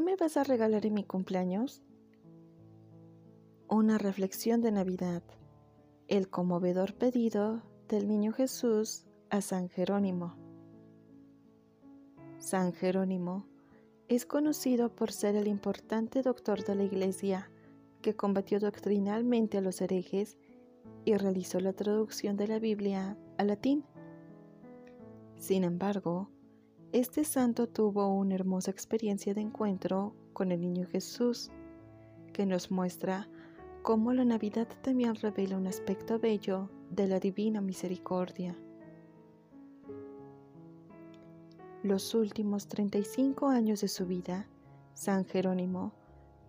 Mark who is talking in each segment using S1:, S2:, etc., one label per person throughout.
S1: me vas a regalar en mi cumpleaños? Una reflexión de Navidad. El conmovedor pedido del Niño Jesús a San Jerónimo. San Jerónimo es conocido por ser el importante doctor de la Iglesia que combatió doctrinalmente a los herejes y realizó la traducción de la Biblia al latín. Sin embargo, este santo tuvo una hermosa experiencia de encuentro con el niño Jesús, que nos muestra cómo la Navidad también revela un aspecto bello de la divina misericordia. Los últimos 35 años de su vida, San Jerónimo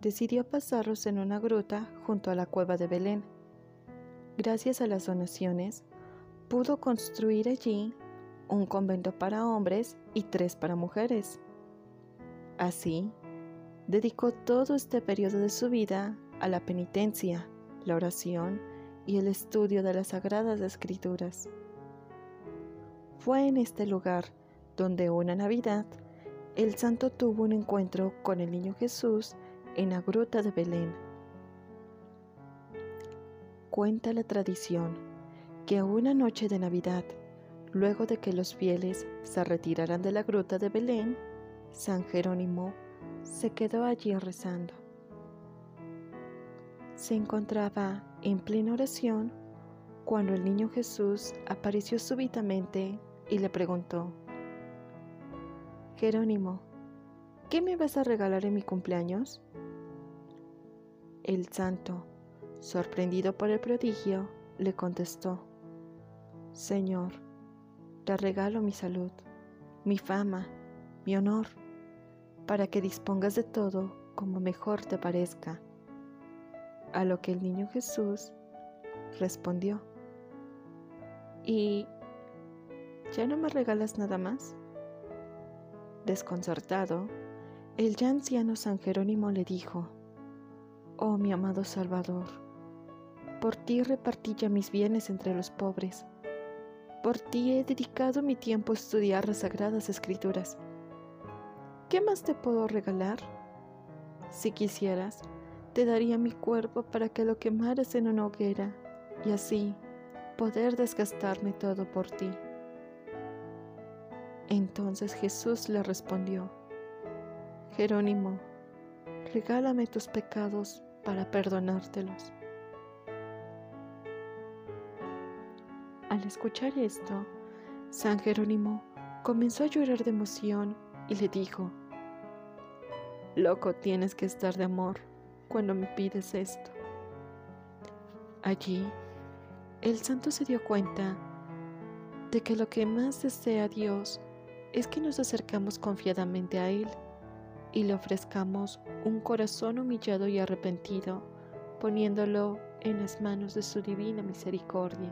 S1: decidió pasarlos en una gruta junto a la cueva de Belén. Gracias a las donaciones, pudo construir allí un convento para hombres y tres para mujeres. Así, dedicó todo este periodo de su vida a la penitencia, la oración y el estudio de las sagradas escrituras. Fue en este lugar donde una Navidad el santo tuvo un encuentro con el niño Jesús en la gruta de Belén. Cuenta la tradición que una noche de Navidad, luego de que los fieles se retiraran de la gruta de Belén, San Jerónimo se quedó allí rezando. Se encontraba en plena oración cuando el niño Jesús apareció súbitamente y le preguntó, Jerónimo, ¿qué me vas a regalar en mi cumpleaños? El santo, sorprendido por el prodigio, le contestó, Señor, te regalo mi salud, mi fama, mi honor, para que dispongas de todo como mejor te parezca. A lo que el niño Jesús respondió, ¿y ya no me regalas nada más? Desconcertado, el ya anciano San Jerónimo le dijo, Oh mi amado Salvador, por ti repartí ya mis bienes entre los pobres, por ti he dedicado mi tiempo a estudiar las sagradas escrituras. ¿Qué más te puedo regalar? Si quisieras, te daría mi cuerpo para que lo quemaras en una hoguera y así poder desgastarme todo por ti. Entonces Jesús le respondió, Jerónimo, regálame tus pecados para perdonártelos. Al escuchar esto, San Jerónimo comenzó a llorar de emoción y le dijo, Loco tienes que estar de amor cuando me pides esto. Allí, el santo se dio cuenta de que lo que más desea Dios es que nos acercamos confiadamente a Él y le ofrezcamos un corazón humillado y arrepentido, poniéndolo en las manos de su divina misericordia.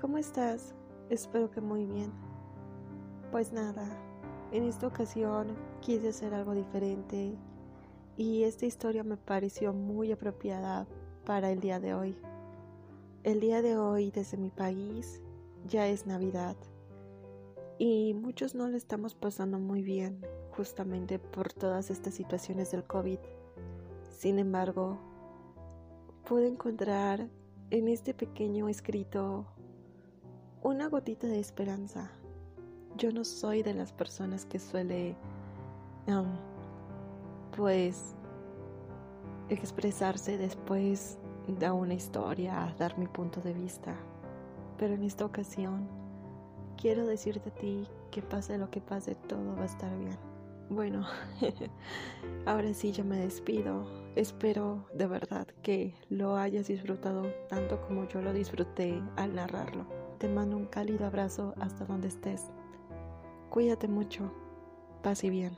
S1: ¿Cómo estás? Espero que muy bien. Pues nada, en esta ocasión quise hacer algo diferente y esta historia me pareció muy apropiada para el día de hoy. El día de hoy desde mi país ya es Navidad y muchos no lo estamos pasando muy bien justamente por todas estas situaciones del COVID. Sin embargo, pude encontrar en este pequeño escrito una gotita de esperanza. Yo no soy de las personas que suele, pues, expresarse después de una historia, dar mi punto de vista. Pero en esta ocasión, quiero decirte a ti que pase lo que pase, todo va a estar bien. Bueno, ahora sí yo me despido. Espero de verdad que lo hayas disfrutado tanto como yo lo disfruté al narrarlo. Te mando un cálido abrazo hasta donde estés. Cuídate mucho. Paz y bien.